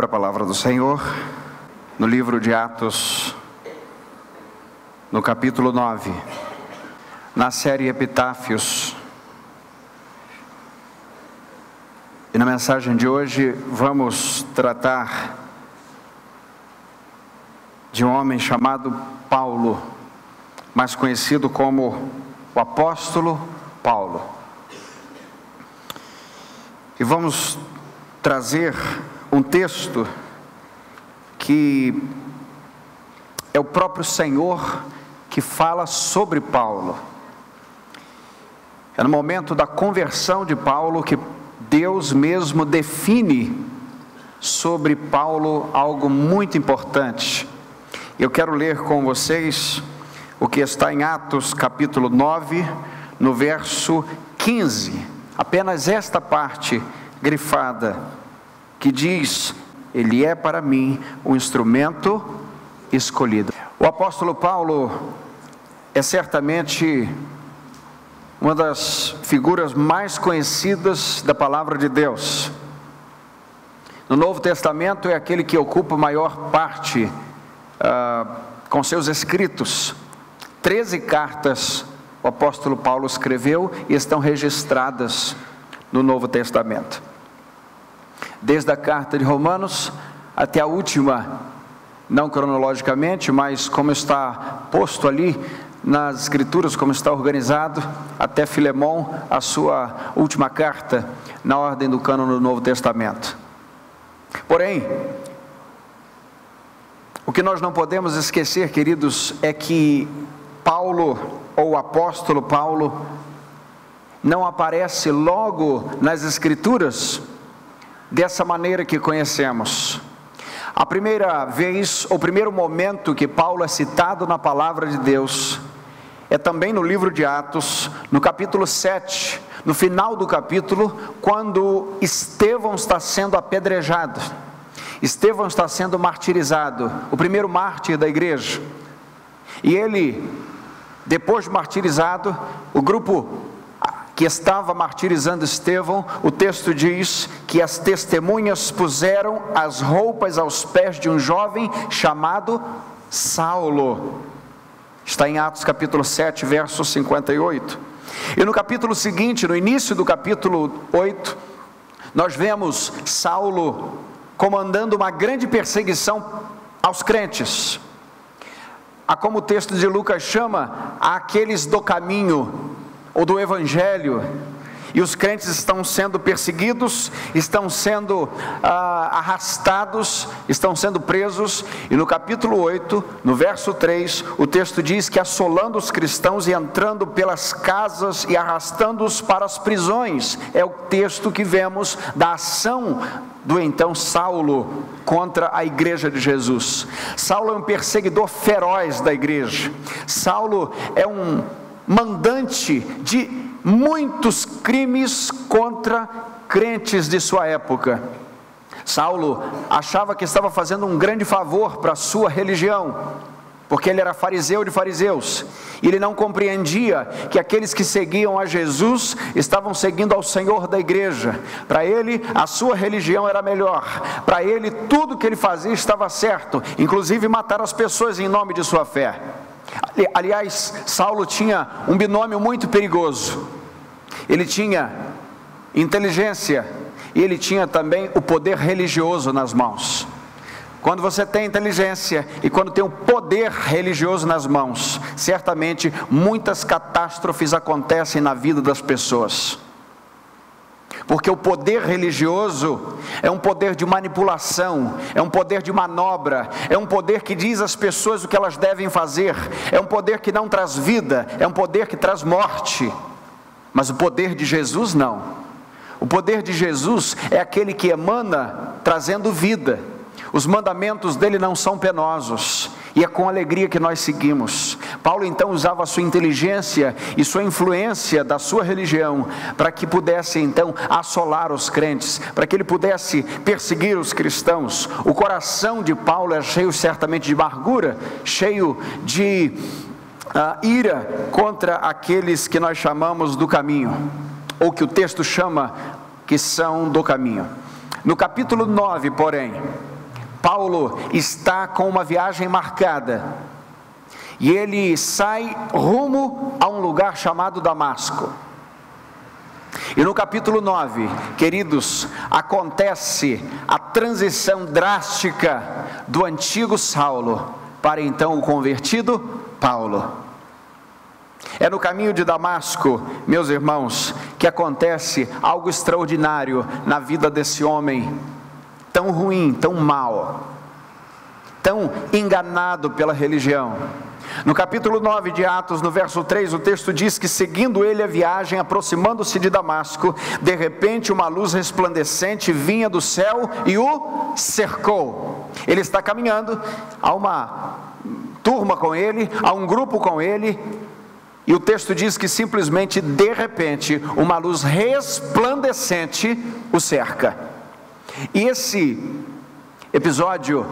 Abra a palavra do Senhor no livro de Atos, no capítulo 9, na série Epitáfios. E na mensagem de hoje vamos tratar de um homem chamado Paulo, mais conhecido como o apóstolo Paulo. E vamos trazer um texto que é o próprio Senhor que fala sobre Paulo. É no momento da conversão de Paulo que Deus mesmo define sobre Paulo algo muito importante. Eu quero ler com vocês o que está em Atos capítulo 9, no verso 15. Apenas esta parte grifada que diz: Ele é para mim um instrumento escolhido. O apóstolo Paulo é certamente uma das figuras mais conhecidas da palavra de Deus. No Novo Testamento é aquele que ocupa maior parte ah, com seus escritos. Treze cartas o apóstolo Paulo escreveu e estão registradas no Novo Testamento desde a carta de Romanos até a última, não cronologicamente, mas como está posto ali nas Escrituras, como está organizado, até Filemão, a sua última carta, na ordem do cânone do Novo Testamento. Porém, o que nós não podemos esquecer, queridos, é que Paulo, ou o apóstolo Paulo, não aparece logo nas Escrituras dessa maneira que conhecemos. A primeira vez, o primeiro momento que Paulo é citado na palavra de Deus é também no livro de Atos, no capítulo 7, no final do capítulo, quando Estevão está sendo apedrejado. Estevão está sendo martirizado, o primeiro mártir da igreja. E ele, depois de martirizado, o grupo que estava martirizando Estevão, o texto diz que as testemunhas puseram as roupas aos pés de um jovem chamado Saulo. Está em Atos capítulo 7, verso 58. E no capítulo seguinte, no início do capítulo 8, nós vemos Saulo comandando uma grande perseguição aos crentes. A como o texto de Lucas chama, aqueles do caminho, ou do Evangelho, e os crentes estão sendo perseguidos, estão sendo ah, arrastados, estão sendo presos, e no capítulo 8, no verso 3, o texto diz que assolando os cristãos e entrando pelas casas e arrastando-os para as prisões, é o texto que vemos da ação do então Saulo contra a igreja de Jesus. Saulo é um perseguidor feroz da igreja, Saulo é um mandante de muitos crimes contra crentes de sua época. Saulo achava que estava fazendo um grande favor para a sua religião, porque ele era fariseu de fariseus, e ele não compreendia que aqueles que seguiam a Jesus estavam seguindo ao Senhor da igreja. Para ele, a sua religião era melhor, para ele, tudo que ele fazia estava certo, inclusive matar as pessoas em nome de sua fé. Aliás, Saulo tinha um binômio muito perigoso. Ele tinha inteligência e ele tinha também o poder religioso nas mãos. Quando você tem inteligência e quando tem o poder religioso nas mãos, certamente muitas catástrofes acontecem na vida das pessoas porque o poder religioso é um poder de manipulação, é um poder de manobra, é um poder que diz às pessoas o que elas devem fazer, é um poder que não traz vida, é um poder que traz morte. Mas o poder de Jesus não. O poder de Jesus é aquele que emana trazendo vida. Os mandamentos dele não são penosos, e é com alegria que nós seguimos. Paulo então usava a sua inteligência e sua influência da sua religião para que pudesse então assolar os crentes, para que ele pudesse perseguir os cristãos. O coração de Paulo é cheio certamente de amargura, cheio de uh, ira contra aqueles que nós chamamos do caminho, ou que o texto chama que são do caminho. No capítulo 9, porém, Paulo está com uma viagem marcada e ele sai rumo a um lugar chamado Damasco. E no capítulo 9, queridos, acontece a transição drástica do antigo Saulo para então o convertido Paulo. É no caminho de Damasco, meus irmãos, que acontece algo extraordinário na vida desse homem, tão ruim, tão mal, tão enganado pela religião. No capítulo 9 de Atos, no verso 3, o texto diz que seguindo ele a viagem, aproximando-se de Damasco, de repente uma luz resplandecente vinha do céu e o cercou. Ele está caminhando, há uma turma com ele, há um grupo com ele, e o texto diz que simplesmente de repente uma luz resplandecente o cerca. E esse episódio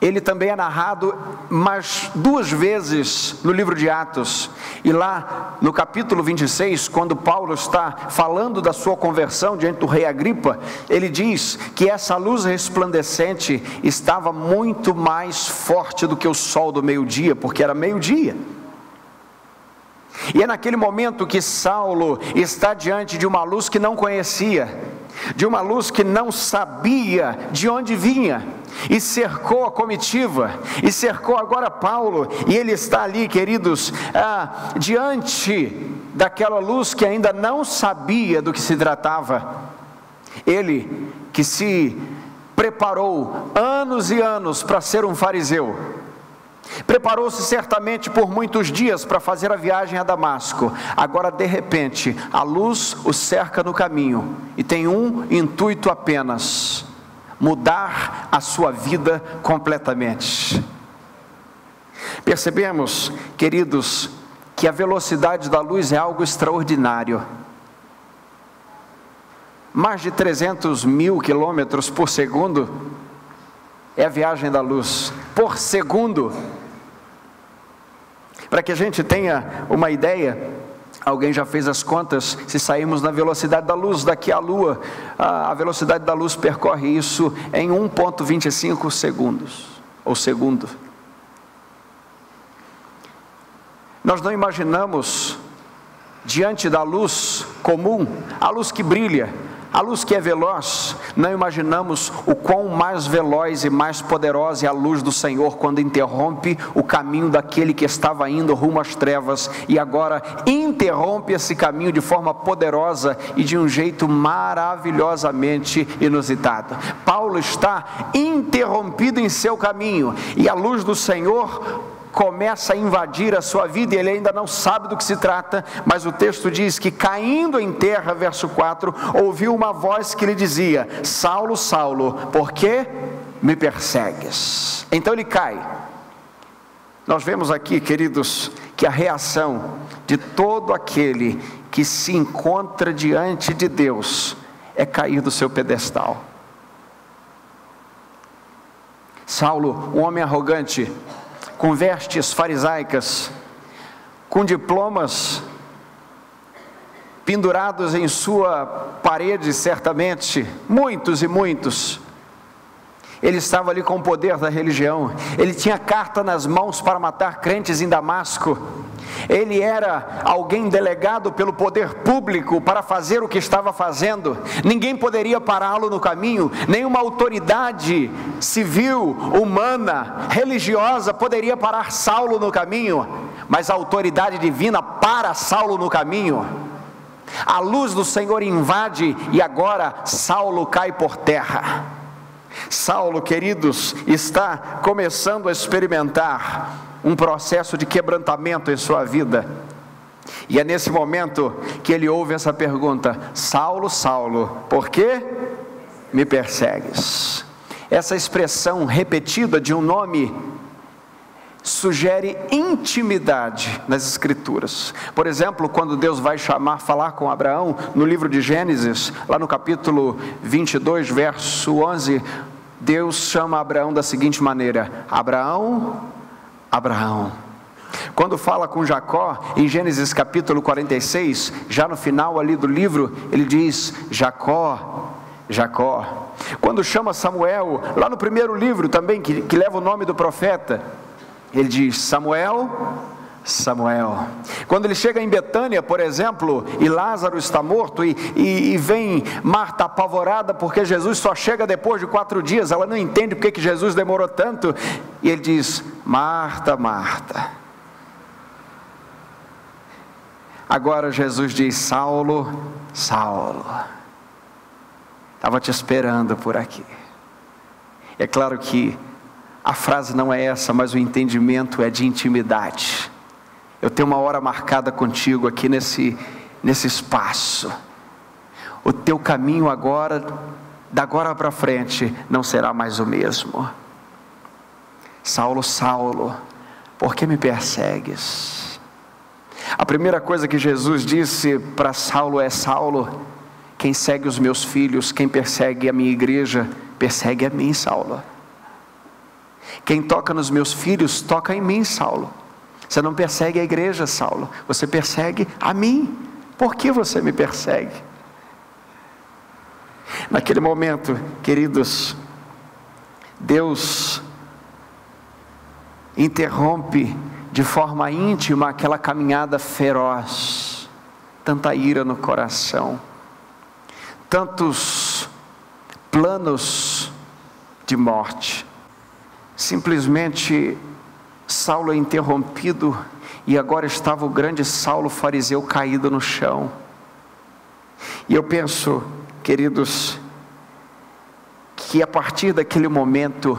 ele também é narrado mais duas vezes no livro de Atos. E lá no capítulo 26, quando Paulo está falando da sua conversão diante do rei Agripa, ele diz que essa luz resplandecente estava muito mais forte do que o sol do meio-dia, porque era meio-dia. E é naquele momento que Saulo está diante de uma luz que não conhecia, de uma luz que não sabia de onde vinha, e cercou a comitiva, e cercou agora Paulo, e ele está ali, queridos, ah, diante daquela luz que ainda não sabia do que se tratava. Ele que se preparou anos e anos para ser um fariseu, Preparou-se certamente por muitos dias para fazer a viagem a Damasco. Agora, de repente, a luz o cerca no caminho e tem um intuito apenas: mudar a sua vida completamente. Percebemos, queridos, que a velocidade da luz é algo extraordinário. Mais de 300 mil quilômetros por segundo é a viagem da luz, por segundo. Para que a gente tenha uma ideia, alguém já fez as contas, se sairmos na velocidade da luz daqui à Lua, a velocidade da luz percorre isso em 1,25 segundos, ou segundo. Nós não imaginamos, diante da luz comum, a luz que brilha, a luz que é veloz, não imaginamos o quão mais veloz e mais poderosa é a luz do Senhor quando interrompe o caminho daquele que estava indo rumo às trevas e agora interrompe esse caminho de forma poderosa e de um jeito maravilhosamente inusitado. Paulo está interrompido em seu caminho e a luz do Senhor começa a invadir a sua vida e ele ainda não sabe do que se trata, mas o texto diz que caindo em terra, verso 4, ouviu uma voz que lhe dizia: Saulo, Saulo, por que me persegues? Então ele cai. Nós vemos aqui, queridos, que a reação de todo aquele que se encontra diante de Deus é cair do seu pedestal. Saulo, um homem arrogante, com vestes farisaicas, com diplomas pendurados em sua parede, certamente, muitos e muitos. Ele estava ali com o poder da religião, ele tinha carta nas mãos para matar crentes em Damasco. Ele era alguém delegado pelo poder público para fazer o que estava fazendo. Ninguém poderia pará-lo no caminho, nenhuma autoridade civil, humana, religiosa poderia parar Saulo no caminho, mas a autoridade divina para Saulo no caminho. A luz do Senhor invade e agora Saulo cai por terra. Saulo, queridos, está começando a experimentar um processo de quebrantamento em sua vida. E é nesse momento que ele ouve essa pergunta: Saulo, Saulo, por que me persegues? Essa expressão repetida de um nome sugere intimidade nas Escrituras. Por exemplo, quando Deus vai chamar, falar com Abraão, no livro de Gênesis, lá no capítulo 22, verso 11, Deus chama Abraão da seguinte maneira: Abraão, Abraão. Quando fala com Jacó, em Gênesis capítulo 46, já no final ali do livro, ele diz: Jacó, Jacó. Quando chama Samuel, lá no primeiro livro também, que, que leva o nome do profeta, ele diz: Samuel, Samuel. Quando ele chega em Betânia, por exemplo, e Lázaro está morto, e, e, e, vem Marta apavorada porque Jesus só chega depois de quatro dias, ela não entende porque que Jesus demorou tanto, e ele diz: Marta, Marta. Agora Jesus diz: Saulo, Saulo. Estava te esperando por aqui. É claro que a frase não é essa, mas o entendimento é de intimidade. Eu tenho uma hora marcada contigo aqui nesse, nesse espaço. O teu caminho agora, da agora para frente, não será mais o mesmo. Saulo, Saulo, por que me persegues? A primeira coisa que Jesus disse para Saulo é: Saulo, quem segue os meus filhos, quem persegue a minha igreja, persegue a mim, Saulo. Quem toca nos meus filhos, toca em mim, Saulo. Você não persegue a igreja, Saulo, você persegue a mim. Por que você me persegue? Naquele momento, queridos, Deus interrompe de forma íntima aquela caminhada feroz, tanta ira no coração tantos planos de morte. Simplesmente Saulo é interrompido e agora estava o grande Saulo fariseu caído no chão. E eu penso, queridos, que a partir daquele momento,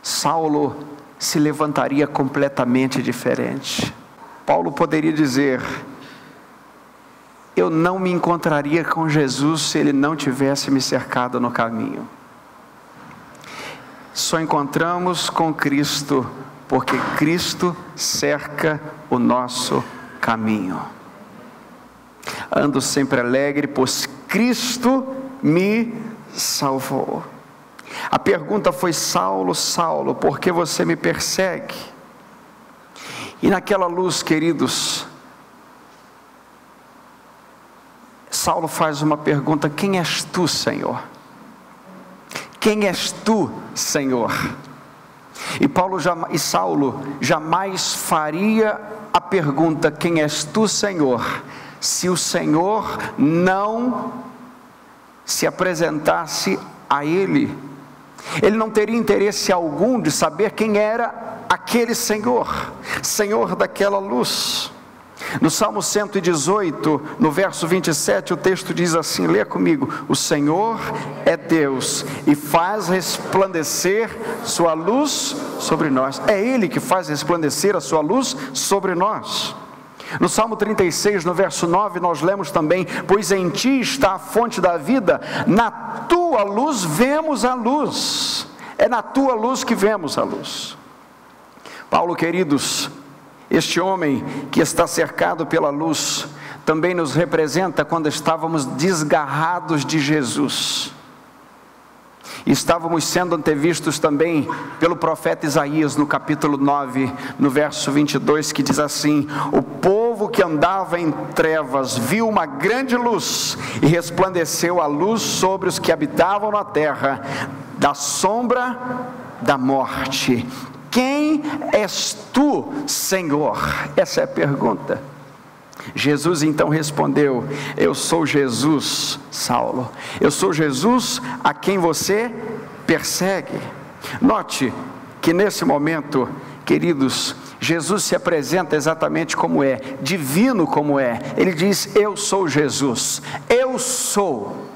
Saulo se levantaria completamente diferente. Paulo poderia dizer: eu não me encontraria com Jesus se ele não tivesse me cercado no caminho. Só encontramos com Cristo porque Cristo cerca o nosso caminho. Ando sempre alegre, pois Cristo me salvou. A pergunta foi: Saulo, Saulo, por que você me persegue? E naquela luz, queridos, Saulo faz uma pergunta: Quem és tu, Senhor? Quem és tu, Senhor? E Paulo e Saulo jamais faria a pergunta: Quem és tu, Senhor? Se o Senhor não se apresentasse a ele, ele não teria interesse algum de saber quem era aquele Senhor, Senhor daquela luz. No Salmo 118, no verso 27, o texto diz assim: lê comigo: O Senhor é Deus e faz resplandecer sua luz sobre nós. É Ele que faz resplandecer a sua luz sobre nós. No Salmo 36, no verso 9, nós lemos também: Pois em ti está a fonte da vida, na tua luz vemos a luz. É na tua luz que vemos a luz. Paulo, queridos, este homem que está cercado pela luz também nos representa quando estávamos desgarrados de Jesus. Estávamos sendo antevistos também pelo profeta Isaías no capítulo 9, no verso 22, que diz assim: O povo que andava em trevas viu uma grande luz e resplandeceu a luz sobre os que habitavam na terra, da sombra da morte quem és tu, Senhor? Essa é a pergunta. Jesus então respondeu: Eu sou Jesus, Saulo. Eu sou Jesus a quem você persegue. Note que nesse momento, queridos, Jesus se apresenta exatamente como é, divino como é. Ele diz: Eu sou Jesus. Eu sou.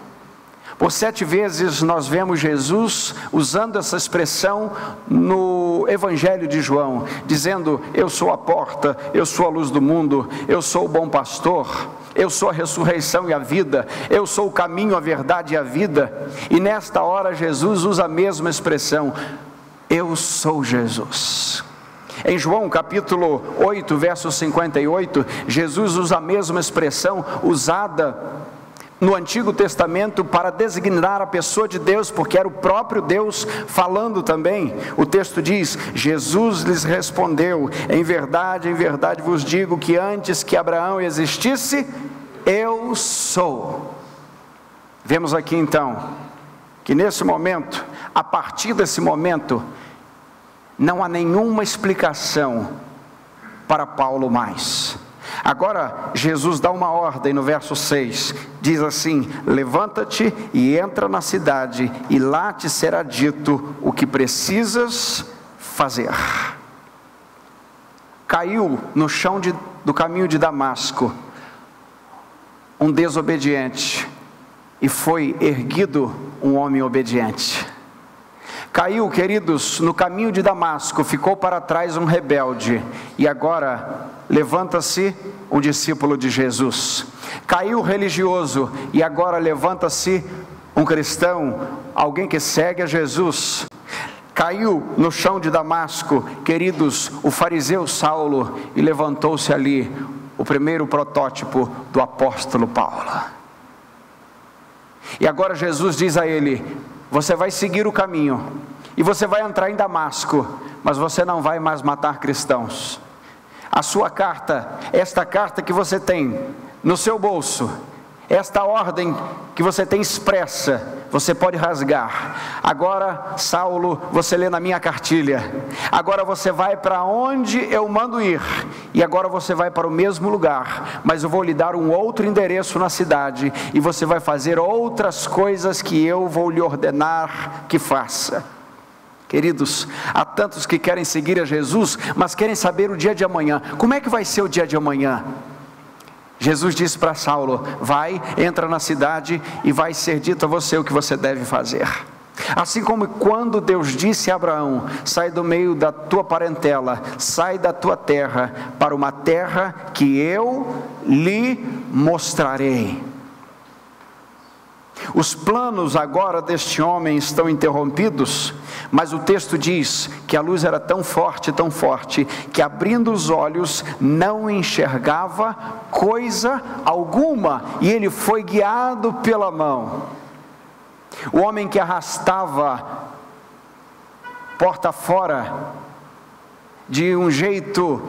Por sete vezes nós vemos Jesus usando essa expressão no Evangelho de João, dizendo: Eu sou a porta, eu sou a luz do mundo, eu sou o bom pastor, eu sou a ressurreição e a vida, eu sou o caminho, a verdade e a vida. E nesta hora Jesus usa a mesma expressão: Eu sou Jesus. Em João capítulo 8, verso 58, Jesus usa a mesma expressão usada no Antigo Testamento para designar a pessoa de Deus, porque era o próprio Deus falando também. O texto diz: Jesus lhes respondeu: Em verdade, em verdade vos digo que antes que Abraão existisse, eu sou. Vemos aqui então que nesse momento, a partir desse momento, não há nenhuma explicação para Paulo mais. Agora, Jesus dá uma ordem no verso 6: diz assim: Levanta-te e entra na cidade, e lá te será dito o que precisas fazer. Caiu no chão de, do caminho de Damasco um desobediente, e foi erguido um homem obediente. Caiu, queridos, no caminho de Damasco, ficou para trás um rebelde, e agora levanta-se um discípulo de Jesus. Caiu religioso, e agora levanta-se um cristão, alguém que segue a Jesus. Caiu no chão de Damasco, queridos, o fariseu Saulo, e levantou-se ali o primeiro protótipo do apóstolo Paulo. E agora Jesus diz a ele: você vai seguir o caminho e você vai entrar em Damasco, mas você não vai mais matar cristãos. A sua carta, esta carta que você tem no seu bolso, esta ordem que você tem expressa, você pode rasgar. Agora, Saulo, você lê na minha cartilha. Agora você vai para onde eu mando ir. E agora você vai para o mesmo lugar, mas eu vou lhe dar um outro endereço na cidade e você vai fazer outras coisas que eu vou lhe ordenar que faça. Queridos, há tantos que querem seguir a Jesus, mas querem saber o dia de amanhã. Como é que vai ser o dia de amanhã? Jesus disse para Saulo: Vai, entra na cidade e vai ser dito a você o que você deve fazer. Assim como quando Deus disse a Abraão: Sai do meio da tua parentela, sai da tua terra, para uma terra que eu lhe mostrarei. Os planos agora deste homem estão interrompidos, mas o texto diz que a luz era tão forte, tão forte, que abrindo os olhos não enxergava coisa alguma, e ele foi guiado pela mão. O homem que arrastava porta fora de um jeito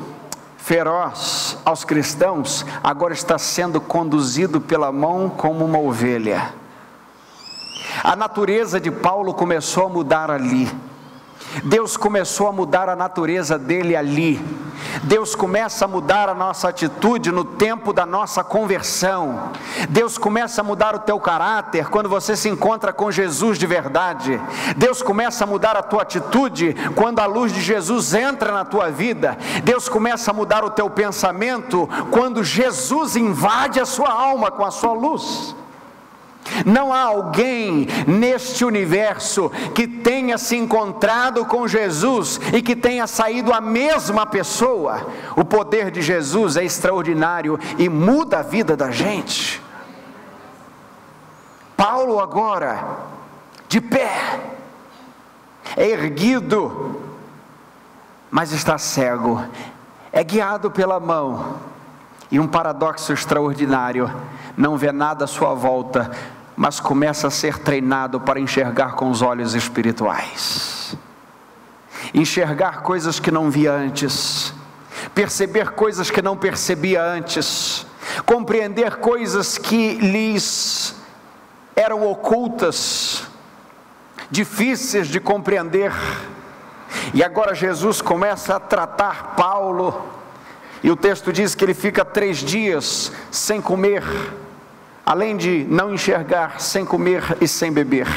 feroz aos cristãos, agora está sendo conduzido pela mão como uma ovelha. A natureza de Paulo começou a mudar ali. Deus começou a mudar a natureza dele ali. Deus começa a mudar a nossa atitude no tempo da nossa conversão. Deus começa a mudar o teu caráter quando você se encontra com Jesus de verdade. Deus começa a mudar a tua atitude quando a luz de Jesus entra na tua vida. Deus começa a mudar o teu pensamento quando Jesus invade a sua alma com a sua luz. Não há alguém neste universo que tenha se encontrado com Jesus e que tenha saído a mesma pessoa. O poder de Jesus é extraordinário e muda a vida da gente. Paulo, agora, de pé, é erguido, mas está cego, é guiado pela mão. E um paradoxo extraordinário: não vê nada à sua volta, mas começa a ser treinado para enxergar com os olhos espirituais. Enxergar coisas que não via antes, perceber coisas que não percebia antes, compreender coisas que lhes eram ocultas, difíceis de compreender. E agora Jesus começa a tratar Paulo, e o texto diz que ele fica três dias sem comer além de não enxergar, sem comer e sem beber.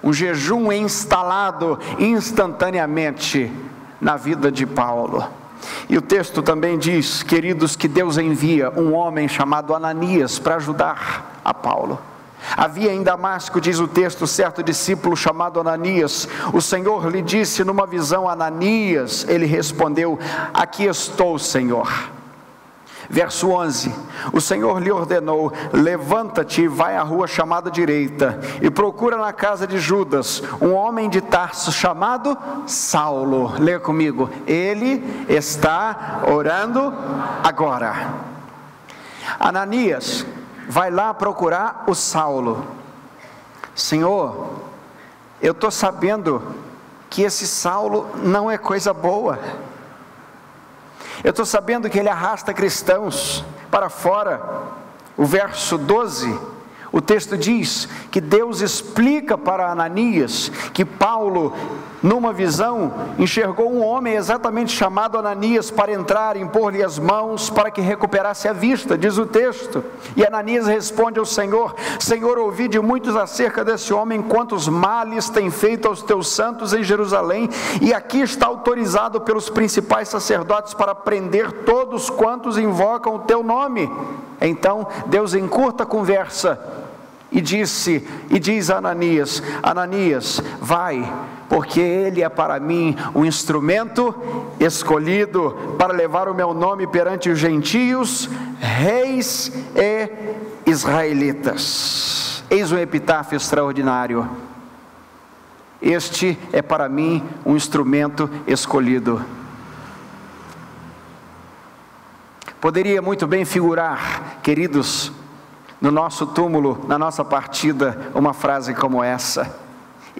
Um jejum instalado instantaneamente na vida de Paulo. E o texto também diz, queridos, que Deus envia um homem chamado Ananias para ajudar a Paulo. Havia em Damasco, diz o texto, certo discípulo chamado Ananias. O Senhor lhe disse numa visão: Ananias. Ele respondeu: Aqui estou, Senhor. Verso 11: O Senhor lhe ordenou: Levanta-te e vai à rua chamada direita, e procura na casa de Judas um homem de Tarso chamado Saulo. Leia comigo. Ele está orando agora. Ananias vai lá procurar o Saulo. Senhor, eu estou sabendo que esse Saulo não é coisa boa. Eu estou sabendo que ele arrasta cristãos para fora. O verso 12: O texto diz que Deus explica para Ananias que Paulo, numa visão, enxergou um homem exatamente chamado Ananias para entrar, impor-lhe as mãos para que recuperasse a vista, diz o texto. E Ananias responde ao Senhor: Senhor, ouvi de muitos acerca desse homem quantos males tem feito aos teus santos em Jerusalém, e aqui está autorizado pelos principais sacerdotes para prender todos quantos invocam o teu nome. Então Deus encurta a conversa e disse e diz a Ananias: Ananias, vai, porque ele é para mim um instrumento escolhido para levar o meu nome perante os gentios, reis e israelitas. Eis um epitáfio extraordinário. Este é para mim um instrumento escolhido. Poderia muito bem figurar, queridos, no nosso túmulo, na nossa partida, uma frase como essa: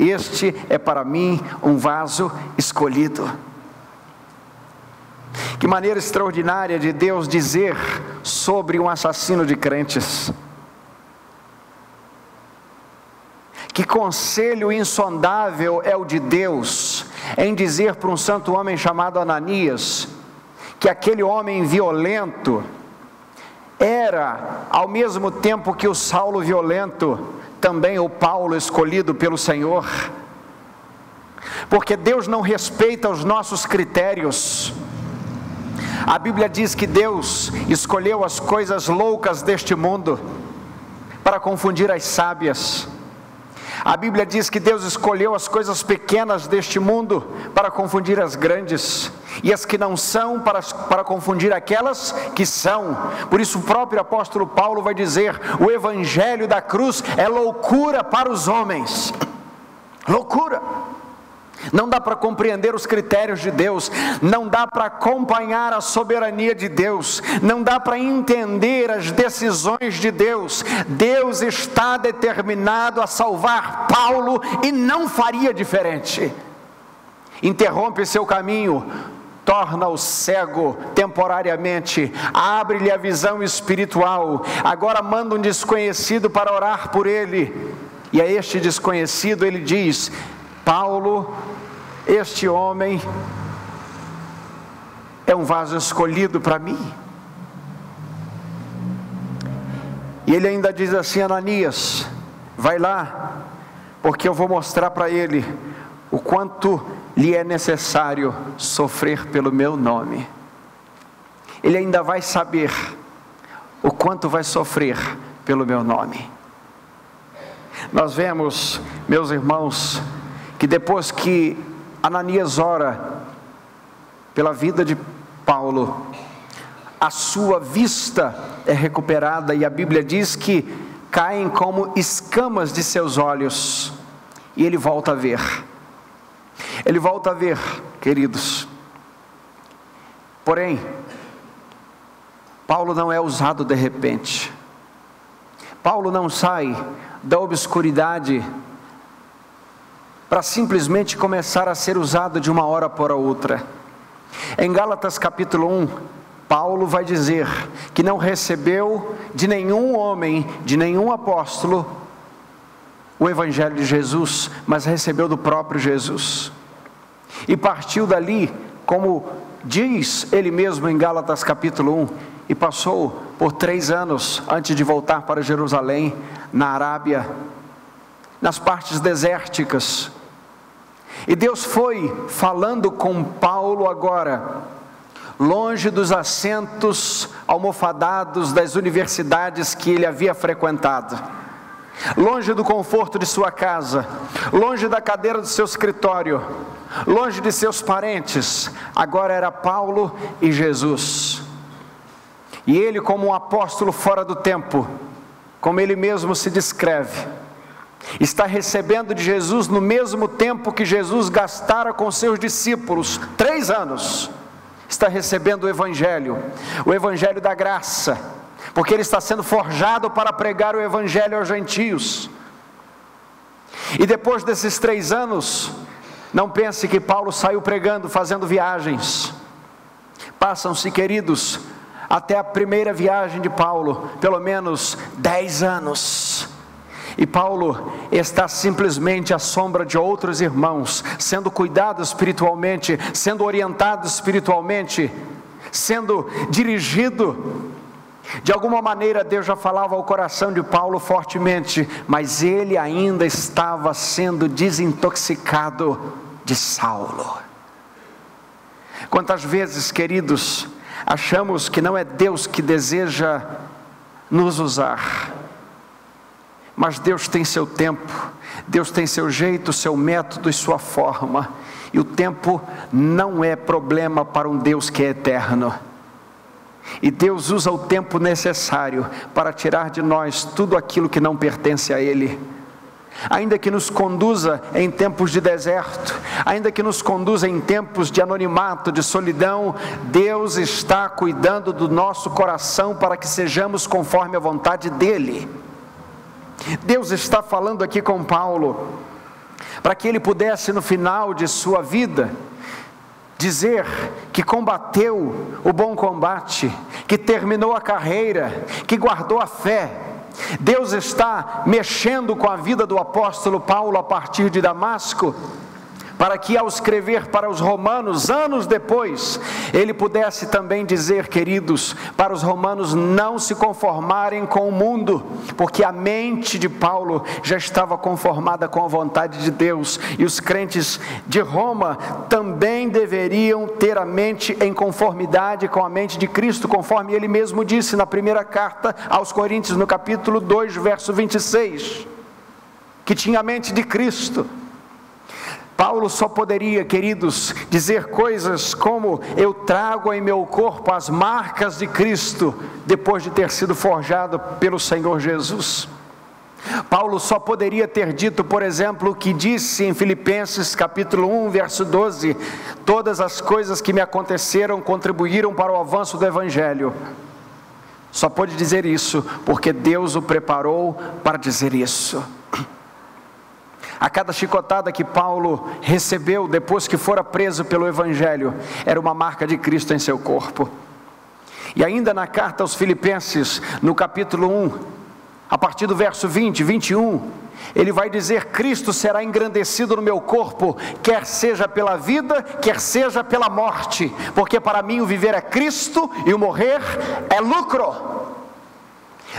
Este é para mim um vaso escolhido. Que maneira extraordinária de Deus dizer sobre um assassino de crentes. Que conselho insondável é o de Deus em dizer para um santo homem chamado Ananias que aquele homem violento, era, ao mesmo tempo que o Saulo violento, também o Paulo escolhido pelo Senhor. Porque Deus não respeita os nossos critérios. A Bíblia diz que Deus escolheu as coisas loucas deste mundo para confundir as sábias. A Bíblia diz que Deus escolheu as coisas pequenas deste mundo para confundir as grandes, e as que não são para, para confundir aquelas que são. Por isso, o próprio apóstolo Paulo vai dizer: o evangelho da cruz é loucura para os homens. Loucura. Não dá para compreender os critérios de Deus, não dá para acompanhar a soberania de Deus, não dá para entender as decisões de Deus. Deus está determinado a salvar Paulo e não faria diferente. Interrompe seu caminho, torna-o cego temporariamente, abre-lhe a visão espiritual. Agora manda um desconhecido para orar por ele. E a este desconhecido ele diz: Paulo, este homem é um vaso escolhido para mim. E ele ainda diz assim: Ananias, vai lá, porque eu vou mostrar para ele o quanto lhe é necessário sofrer pelo meu nome. Ele ainda vai saber o quanto vai sofrer pelo meu nome. Nós vemos, meus irmãos, que depois que Ananias ora pela vida de Paulo, a sua vista é recuperada e a Bíblia diz que caem como escamas de seus olhos e ele volta a ver. Ele volta a ver, queridos. Porém, Paulo não é usado de repente. Paulo não sai da obscuridade para simplesmente começar a ser usado de uma hora para outra. Em Gálatas capítulo 1, Paulo vai dizer que não recebeu de nenhum homem, de nenhum apóstolo, o Evangelho de Jesus, mas recebeu do próprio Jesus. E partiu dali, como diz ele mesmo em Gálatas capítulo 1, e passou por três anos antes de voltar para Jerusalém, na Arábia, nas partes desérticas, e Deus foi falando com Paulo agora, longe dos assentos almofadados das universidades que ele havia frequentado, longe do conforto de sua casa, longe da cadeira do seu escritório, longe de seus parentes, agora era Paulo e Jesus. E ele, como um apóstolo fora do tempo, como ele mesmo se descreve, está recebendo de Jesus no mesmo tempo que Jesus gastara com seus discípulos três anos, está recebendo o Evangelho, o Evangelho da graça, porque ele está sendo forjado para pregar o Evangelho aos gentios. E depois desses três anos, não pense que Paulo saiu pregando, fazendo viagens. Passam-se, queridos, até a primeira viagem de Paulo, pelo menos dez anos E Paulo está simplesmente à sombra de outros irmãos, sendo cuidado espiritualmente, sendo orientado espiritualmente, sendo dirigido. De alguma maneira Deus já falava ao coração de Paulo fortemente, mas ele ainda estava sendo desintoxicado de Saulo. Quantas vezes, queridos, achamos que não é Deus que deseja nos usar, mas Deus tem seu tempo, Deus tem seu jeito, seu método e sua forma, e o tempo não é problema para um Deus que é eterno. E Deus usa o tempo necessário para tirar de nós tudo aquilo que não pertence a Ele ainda que nos conduza em tempos de deserto, ainda que nos conduza em tempos de anonimato, de solidão, Deus está cuidando do nosso coração para que sejamos conforme a vontade dEle. Deus está falando aqui com Paulo, para que ele pudesse no final de sua vida, dizer que combateu o bom combate, que terminou a carreira, que guardou a fé, Deus está mexendo com a vida do apóstolo Paulo a partir de Damasco, para que ao escrever para os romanos, anos depois, ele pudesse também dizer, queridos, para os romanos não se conformarem com o mundo, porque a mente de Paulo já estava conformada com a vontade de Deus, e os crentes de Roma também deveriam ter a mente em conformidade com a mente de Cristo, conforme ele mesmo disse na primeira carta aos Coríntios, no capítulo 2, verso 26, que tinha a mente de Cristo. Paulo só poderia, queridos, dizer coisas como: Eu trago em meu corpo as marcas de Cristo, depois de ter sido forjado pelo Senhor Jesus. Paulo só poderia ter dito, por exemplo, o que disse em Filipenses capítulo 1, verso 12: Todas as coisas que me aconteceram contribuíram para o avanço do Evangelho. Só pode dizer isso porque Deus o preparou para dizer isso. A cada chicotada que Paulo recebeu depois que fora preso pelo Evangelho, era uma marca de Cristo em seu corpo. E ainda na carta aos Filipenses, no capítulo 1, a partir do verso 20, 21, ele vai dizer: Cristo será engrandecido no meu corpo, quer seja pela vida, quer seja pela morte, porque para mim o viver é Cristo e o morrer é lucro.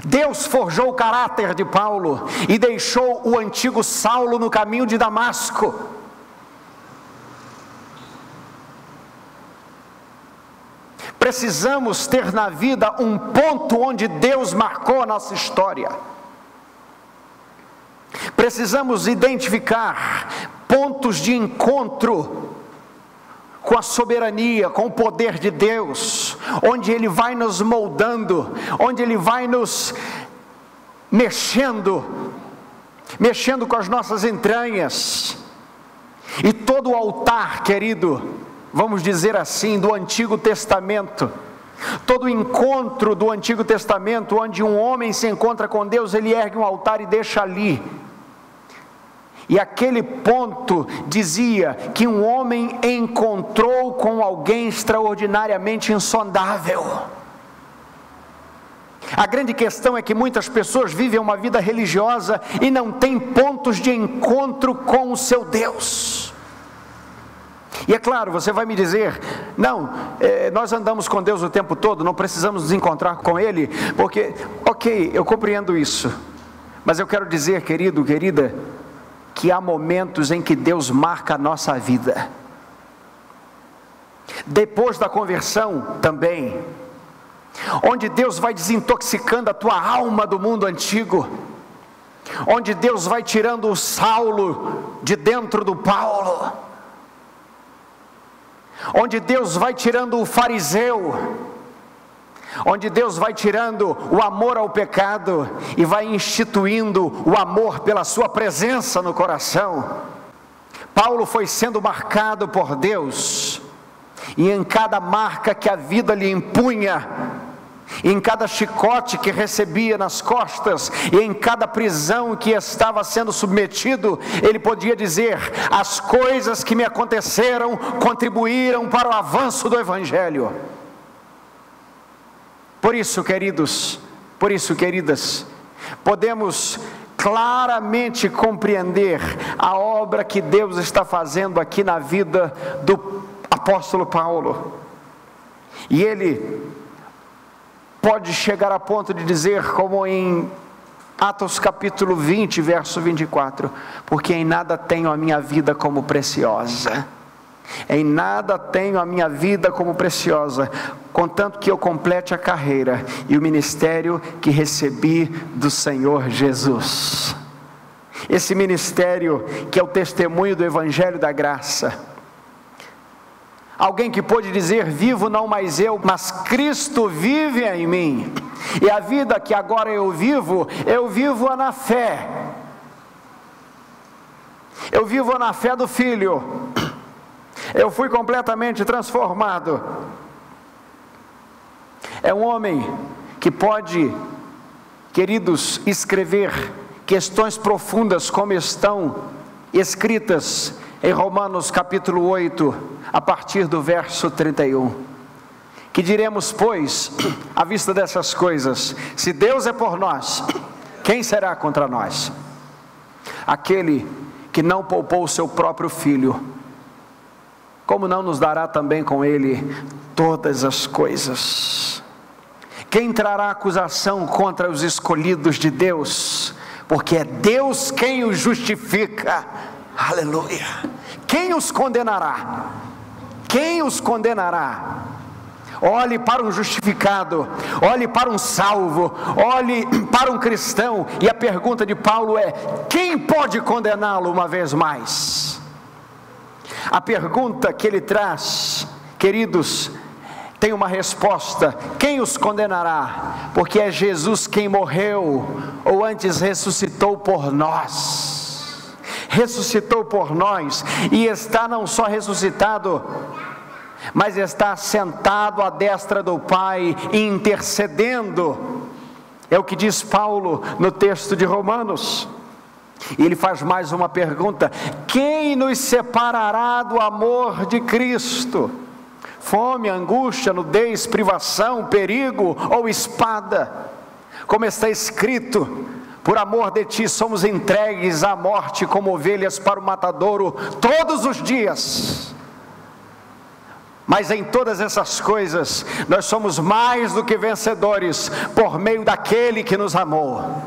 Deus forjou o caráter de Paulo e deixou o antigo Saulo no caminho de Damasco. Precisamos ter na vida um ponto onde Deus marcou a nossa história. Precisamos identificar pontos de encontro com a soberania, com o poder de Deus, onde Ele vai nos moldando, onde Ele vai nos mexendo, mexendo com as nossas entranhas. E todo o altar, querido, vamos dizer assim, do Antigo Testamento, todo encontro do Antigo Testamento, onde um homem se encontra com Deus, ele ergue um altar e deixa ali e aquele ponto dizia que um homem encontrou com alguém extraordinariamente insondável. A grande questão é que muitas pessoas vivem uma vida religiosa e não têm pontos de encontro com o seu Deus. E é claro, você vai me dizer, não, é, nós andamos com Deus o tempo todo, não precisamos nos encontrar com Ele, porque, ok, eu compreendo isso, mas eu quero dizer, querido, querida, que há momentos em que Deus marca a nossa vida. Depois da conversão também, onde Deus vai desintoxicando a tua alma do mundo antigo, onde Deus vai tirando o Saulo de dentro do Paulo, onde Deus vai tirando o fariseu, onde Deus vai tirando o amor ao pecado e vai instituindo o amor pela Sua presença no coração. Paulo foi sendo marcado por Deus, e em cada marca que a vida lhe impunha, em cada chicote que recebia nas costas, e em cada prisão que estava sendo submetido, ele podia dizer: as coisas que me aconteceram contribuíram para o avanço do Evangelho. Por isso, queridos, por isso, queridas, podemos claramente compreender a obra que Deus está fazendo aqui na vida do apóstolo Paulo. E ele pode chegar a ponto de dizer, como em Atos capítulo 20, verso 24: Porque em nada tenho a minha vida como preciosa. Em nada tenho a minha vida como preciosa, contanto que eu complete a carreira e o ministério que recebi do Senhor Jesus. Esse ministério que é o testemunho do Evangelho da Graça. Alguém que pôde dizer: Vivo não mais eu, mas Cristo vive em mim. E a vida que agora eu vivo, eu vivo na fé. Eu vivo na fé do Filho. Eu fui completamente transformado. É um homem que pode, queridos, escrever questões profundas como estão escritas em Romanos capítulo 8, a partir do verso 31. Que diremos, pois, à vista dessas coisas: se Deus é por nós, quem será contra nós? Aquele que não poupou o seu próprio filho, como não nos dará também com ele todas as coisas? Quem trará acusação contra os escolhidos de Deus? Porque é Deus quem os justifica. Aleluia. Quem os condenará? Quem os condenará? olhe para um justificado, olhe para um salvo, olhe para um cristão, e a pergunta de Paulo é: quem pode condená-lo uma vez mais? A pergunta que ele traz, queridos, tem uma resposta: quem os condenará? Porque é Jesus quem morreu, ou antes ressuscitou por nós. Ressuscitou por nós, e está não só ressuscitado, mas está sentado à destra do Pai, intercedendo. É o que diz Paulo no texto de Romanos. E ele faz mais uma pergunta: quem nos separará do amor de Cristo? Fome, angústia, nudez, privação, perigo ou espada? Como está escrito, por amor de ti somos entregues à morte como ovelhas para o matadouro todos os dias. Mas em todas essas coisas, nós somos mais do que vencedores por meio daquele que nos amou.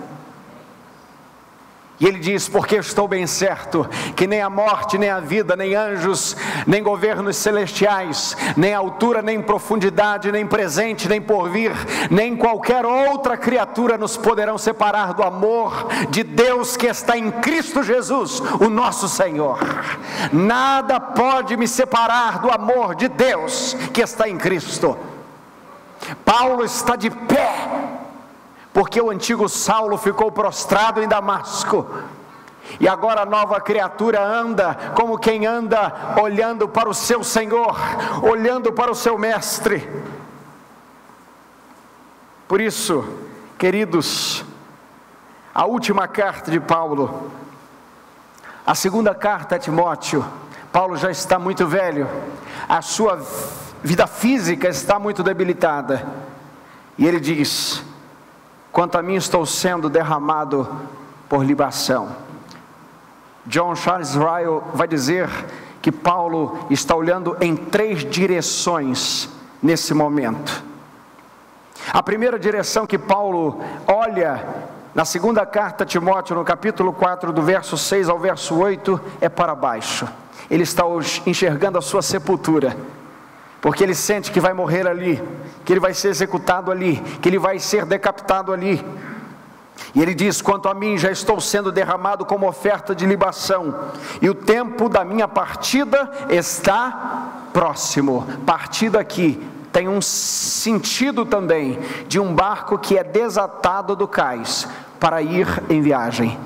E ele diz: Porque estou bem certo que nem a morte, nem a vida, nem anjos, nem governos celestiais, nem altura, nem profundidade, nem presente, nem porvir, nem qualquer outra criatura nos poderão separar do amor de Deus que está em Cristo Jesus, o nosso Senhor. Nada pode me separar do amor de Deus que está em Cristo. Paulo está de pé porque o antigo Saulo ficou prostrado em Damasco. E agora a nova criatura anda como quem anda olhando para o seu Senhor, olhando para o seu Mestre. Por isso, queridos, a última carta de Paulo, a segunda carta a Timóteo, Paulo já está muito velho, a sua vida física está muito debilitada, e ele diz: quanto a mim estou sendo derramado por libação. John Charles Ryle vai dizer que Paulo está olhando em três direções nesse momento. A primeira direção que Paulo olha na segunda carta a Timóteo, no capítulo 4, do verso 6 ao verso 8, é para baixo. Ele está enxergando a sua sepultura porque ele sente que vai morrer ali, que ele vai ser executado ali, que ele vai ser decapitado ali. E ele diz: Quanto a mim, já estou sendo derramado como oferta de libação, e o tempo da minha partida está próximo. Partida aqui tem um sentido também de um barco que é desatado do cais para ir em viagem.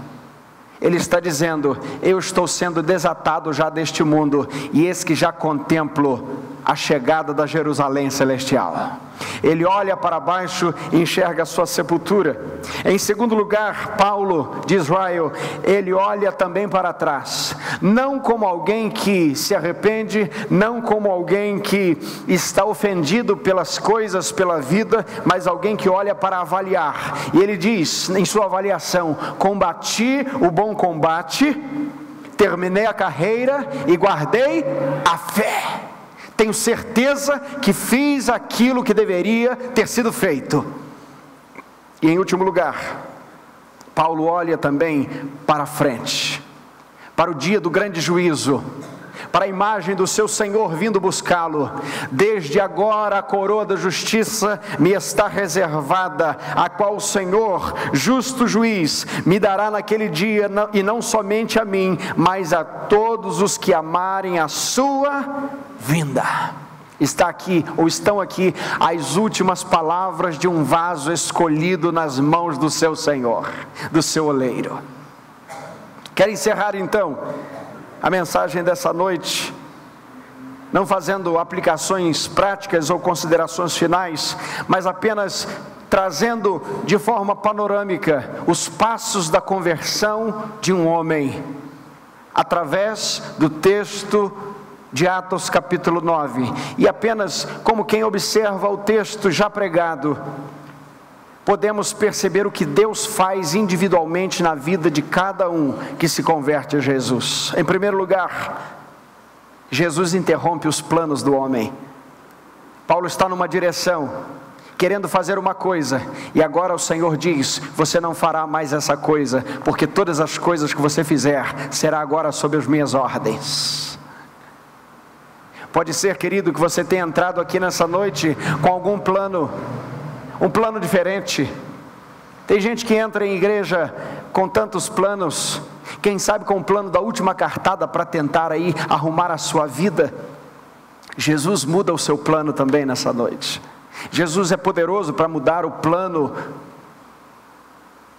Ele está dizendo: Eu estou sendo desatado já deste mundo, e eis que já contemplo a chegada da Jerusalém celestial. Ele olha para baixo e enxerga a sua sepultura. Em segundo lugar, Paulo de Israel, ele olha também para trás, não como alguém que se arrepende, não como alguém que está ofendido pelas coisas, pela vida, mas alguém que olha para avaliar. E ele diz em sua avaliação: combati o bom combate, terminei a carreira e guardei a fé tenho certeza que fiz aquilo que deveria ter sido feito. E em último lugar, Paulo olha também para frente, para o dia do grande juízo, para a imagem do seu Senhor vindo buscá-lo. Desde agora a coroa da justiça me está reservada, a qual o Senhor, justo juiz, me dará naquele dia, e não somente a mim, mas a todos os que amarem a sua vinda. Está aqui, ou estão aqui, as últimas palavras de um vaso escolhido nas mãos do seu Senhor, do seu oleiro. Quero encerrar então a mensagem dessa noite, não fazendo aplicações práticas ou considerações finais, mas apenas trazendo de forma panorâmica os passos da conversão de um homem, através do texto de Atos capítulo 9, e apenas como quem observa o texto já pregado, podemos perceber o que Deus faz individualmente na vida de cada um que se converte a Jesus. Em primeiro lugar, Jesus interrompe os planos do homem. Paulo está numa direção, querendo fazer uma coisa, e agora o Senhor diz: Você não fará mais essa coisa, porque todas as coisas que você fizer será agora sob as minhas ordens. Pode ser, querido, que você tenha entrado aqui nessa noite com algum plano, um plano diferente. Tem gente que entra em igreja com tantos planos, quem sabe com o plano da última cartada para tentar aí arrumar a sua vida. Jesus muda o seu plano também nessa noite. Jesus é poderoso para mudar o plano,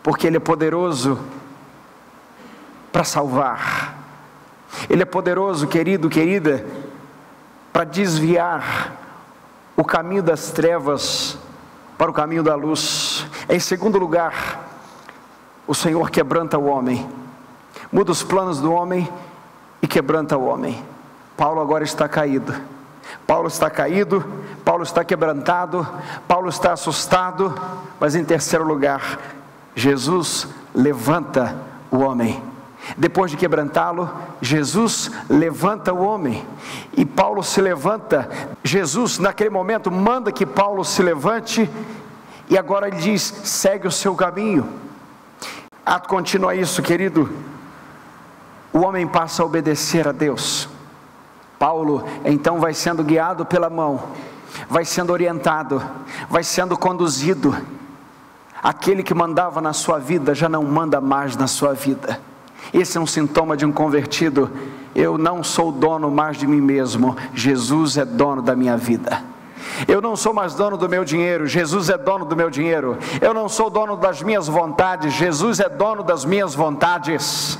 porque Ele é poderoso para salvar. Ele é poderoso, querido, querida, para desviar o caminho das trevas para o caminho da luz. Em segundo lugar, o Senhor quebranta o homem, muda os planos do homem e quebranta o homem. Paulo agora está caído. Paulo está caído, Paulo está quebrantado, Paulo está assustado, mas em terceiro lugar, Jesus levanta o homem. Depois de quebrantá-lo, Jesus levanta o homem. E Paulo se levanta. Jesus, naquele momento, manda que Paulo se levante. E agora ele diz: segue o seu caminho. Continua isso, querido. O homem passa a obedecer a Deus. Paulo então vai sendo guiado pela mão, vai sendo orientado, vai sendo conduzido. Aquele que mandava na sua vida já não manda mais na sua vida. Esse é um sintoma de um convertido. Eu não sou dono mais de mim mesmo, Jesus é dono da minha vida. Eu não sou mais dono do meu dinheiro, Jesus é dono do meu dinheiro. Eu não sou dono das minhas vontades, Jesus é dono das minhas vontades.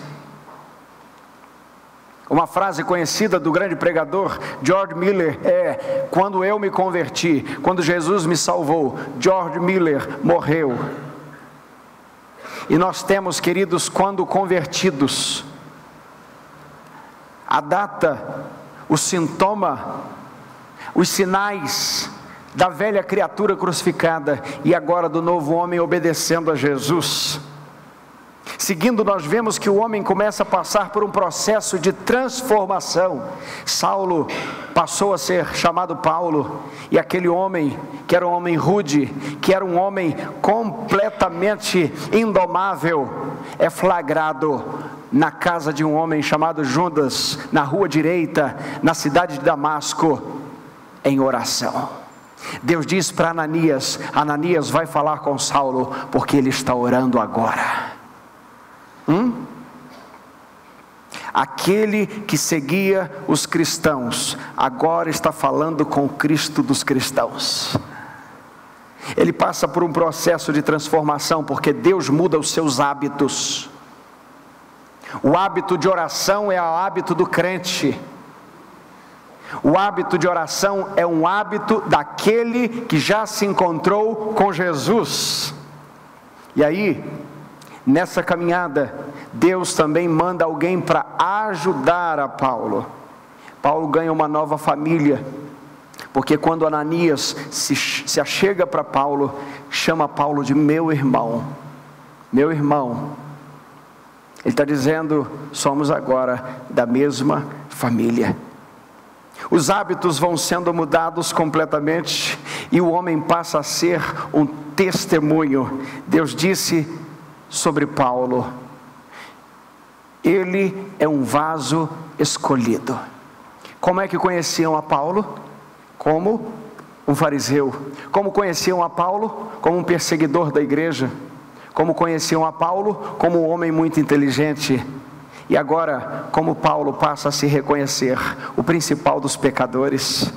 Uma frase conhecida do grande pregador George Miller é: Quando eu me converti, quando Jesus me salvou, George Miller morreu. E nós temos, queridos, quando convertidos, a data, o sintoma, os sinais da velha criatura crucificada e agora do novo homem obedecendo a Jesus. Seguindo, nós vemos que o homem começa a passar por um processo de transformação. Saulo passou a ser chamado Paulo, e aquele homem, que era um homem rude, que era um homem completamente indomável, é flagrado na casa de um homem chamado Judas, na rua direita, na cidade de Damasco, em oração. Deus diz para Ananias: Ananias vai falar com Saulo, porque ele está orando agora. Hum? Aquele que seguia os cristãos, agora está falando com o Cristo dos cristãos. Ele passa por um processo de transformação, porque Deus muda os seus hábitos. O hábito de oração é o hábito do crente. O hábito de oração é um hábito daquele que já se encontrou com Jesus. E aí, nessa caminhada, Deus também manda alguém para ajudar a Paulo. Paulo ganha uma nova família, porque quando Ananias se, se achega para Paulo, chama Paulo de meu irmão, meu irmão. Ele está dizendo: somos agora da mesma família. Os hábitos vão sendo mudados completamente e o homem passa a ser um testemunho. Deus disse sobre Paulo: ele é um vaso escolhido. Como é que conheciam a Paulo? Como um fariseu. Como conheciam a Paulo? Como um perseguidor da igreja. Como conheciam a Paulo? Como um homem muito inteligente. E agora, como Paulo passa a se reconhecer o principal dos pecadores.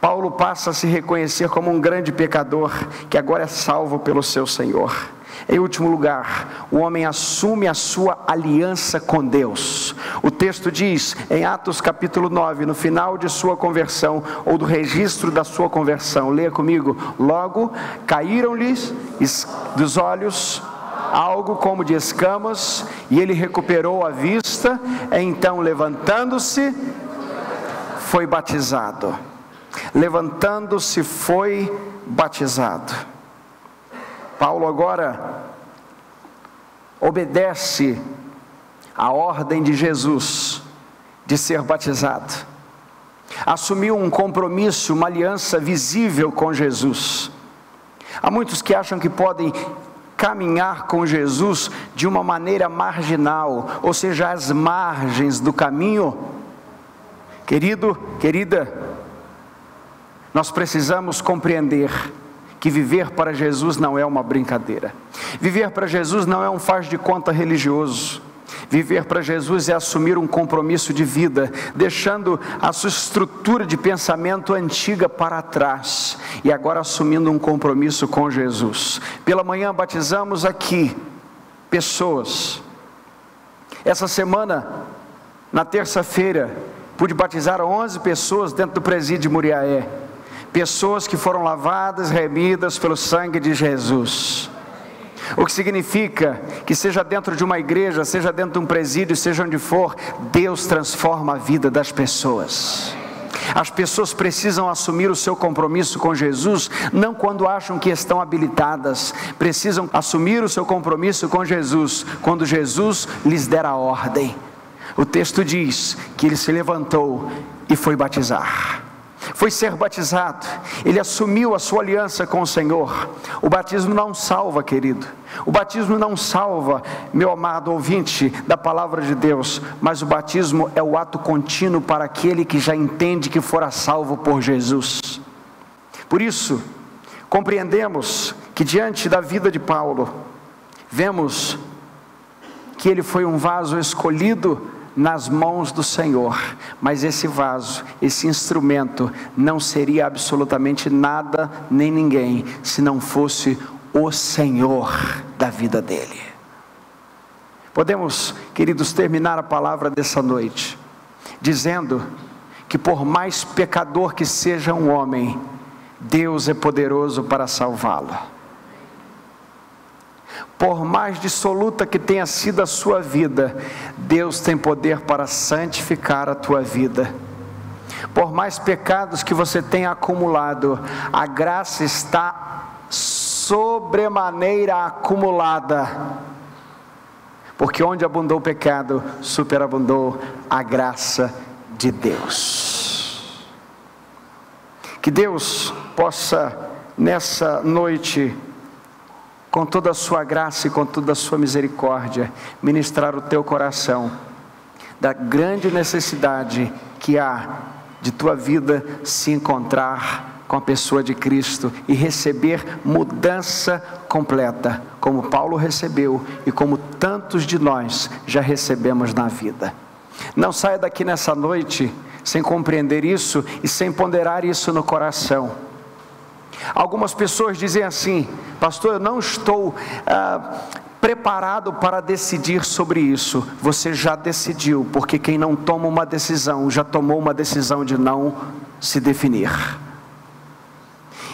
Paulo passa a se reconhecer como um grande pecador que agora é salvo pelo seu Senhor. Em último lugar, o homem assume a sua aliança com Deus. O texto diz, em Atos capítulo 9, no final de sua conversão, ou do registro da sua conversão, leia comigo: logo caíram-lhes dos olhos algo como de escamas, e ele recuperou a vista, então levantando-se, foi batizado. Levantando-se, foi batizado. Paulo agora obedece a ordem de Jesus de ser batizado. Assumiu um compromisso, uma aliança visível com Jesus. Há muitos que acham que podem caminhar com Jesus de uma maneira marginal, ou seja, às margens do caminho. Querido, querida, nós precisamos compreender que viver para Jesus não é uma brincadeira. Viver para Jesus não é um faz de conta religioso. Viver para Jesus é assumir um compromisso de vida, deixando a sua estrutura de pensamento antiga para trás e agora assumindo um compromisso com Jesus. Pela manhã batizamos aqui pessoas. Essa semana, na terça-feira, pude batizar 11 pessoas dentro do presídio de Muriaé pessoas que foram lavadas, remidas pelo sangue de Jesus. O que significa que, seja dentro de uma igreja, seja dentro de um presídio, seja onde for, Deus transforma a vida das pessoas. As pessoas precisam assumir o seu compromisso com Jesus, não quando acham que estão habilitadas, precisam assumir o seu compromisso com Jesus, quando Jesus lhes der a ordem. O texto diz que ele se levantou e foi batizar foi ser batizado, ele assumiu a sua aliança com o Senhor. O batismo não salva, querido. O batismo não salva, meu amado ouvinte da palavra de Deus, mas o batismo é o ato contínuo para aquele que já entende que fora salvo por Jesus. Por isso, compreendemos que diante da vida de Paulo, vemos que ele foi um vaso escolhido nas mãos do Senhor, mas esse vaso, esse instrumento, não seria absolutamente nada nem ninguém se não fosse o Senhor da vida dele. Podemos, queridos, terminar a palavra dessa noite dizendo que, por mais pecador que seja um homem, Deus é poderoso para salvá-lo por mais dissoluta que tenha sido a sua vida, Deus tem poder para santificar a tua vida. Por mais pecados que você tenha acumulado, a graça está sobremaneira acumulada. Porque onde abundou o pecado, superabundou a graça de Deus. Que Deus possa nessa noite com toda a sua graça e com toda a sua misericórdia, ministrar o teu coração da grande necessidade que há de tua vida se encontrar com a pessoa de Cristo e receber mudança completa, como Paulo recebeu e como tantos de nós já recebemos na vida. Não saia daqui nessa noite sem compreender isso e sem ponderar isso no coração Algumas pessoas dizem assim, pastor, eu não estou ah, preparado para decidir sobre isso. Você já decidiu, porque quem não toma uma decisão já tomou uma decisão de não se definir.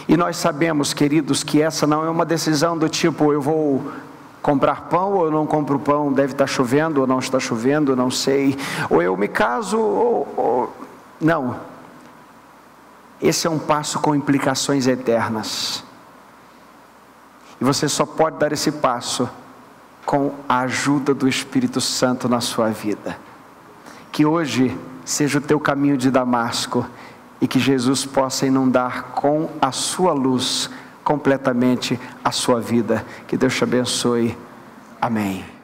E nós sabemos, queridos, que essa não é uma decisão do tipo eu vou comprar pão ou eu não compro pão, deve estar chovendo ou não está chovendo, não sei, ou eu me caso ou, ou... não. Esse é um passo com implicações eternas. E você só pode dar esse passo com a ajuda do Espírito Santo na sua vida. Que hoje seja o teu caminho de Damasco e que Jesus possa inundar com a sua luz completamente a sua vida. Que Deus te abençoe. Amém.